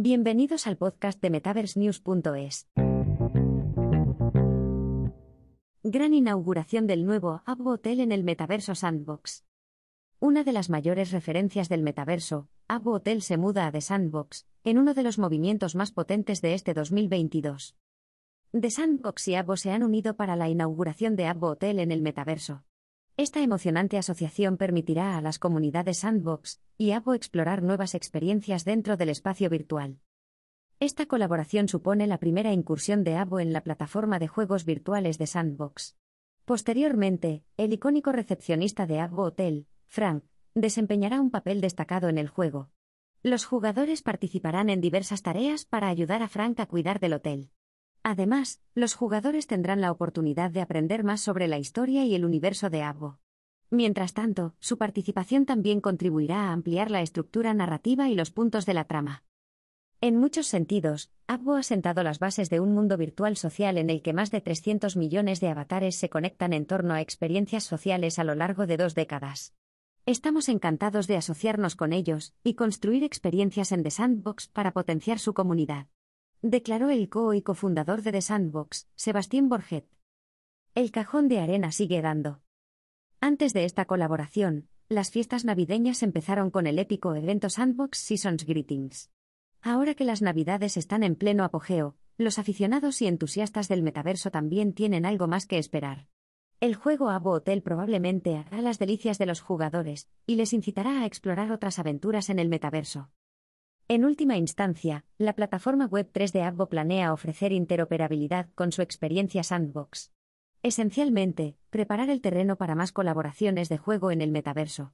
Bienvenidos al podcast de MetaverseNews.es. Gran inauguración del nuevo Habbo Hotel en el Metaverso Sandbox. Una de las mayores referencias del metaverso, Habbo Hotel se muda a The Sandbox, en uno de los movimientos más potentes de este 2022. The Sandbox y Habbo se han unido para la inauguración de Habbo Hotel en el metaverso. Esta emocionante asociación permitirá a las comunidades Sandbox y Abo explorar nuevas experiencias dentro del espacio virtual. Esta colaboración supone la primera incursión de Abo en la plataforma de juegos virtuales de Sandbox. Posteriormente, el icónico recepcionista de Abo Hotel, Frank, desempeñará un papel destacado en el juego. Los jugadores participarán en diversas tareas para ayudar a Frank a cuidar del hotel. Además, los jugadores tendrán la oportunidad de aprender más sobre la historia y el universo de Abbo. Mientras tanto, su participación también contribuirá a ampliar la estructura narrativa y los puntos de la trama. En muchos sentidos, Abbo ha sentado las bases de un mundo virtual social en el que más de 300 millones de avatares se conectan en torno a experiencias sociales a lo largo de dos décadas. Estamos encantados de asociarnos con ellos y construir experiencias en The Sandbox para potenciar su comunidad declaró el co y cofundador de The Sandbox, Sebastián Borget. El cajón de arena sigue dando. Antes de esta colaboración, las fiestas navideñas empezaron con el épico evento Sandbox Seasons Greetings. Ahora que las navidades están en pleno apogeo, los aficionados y entusiastas del metaverso también tienen algo más que esperar. El juego Abo Hotel probablemente hará las delicias de los jugadores y les incitará a explorar otras aventuras en el metaverso. En última instancia, la plataforma web 3 de Abbo planea ofrecer interoperabilidad con su experiencia Sandbox. Esencialmente, preparar el terreno para más colaboraciones de juego en el metaverso.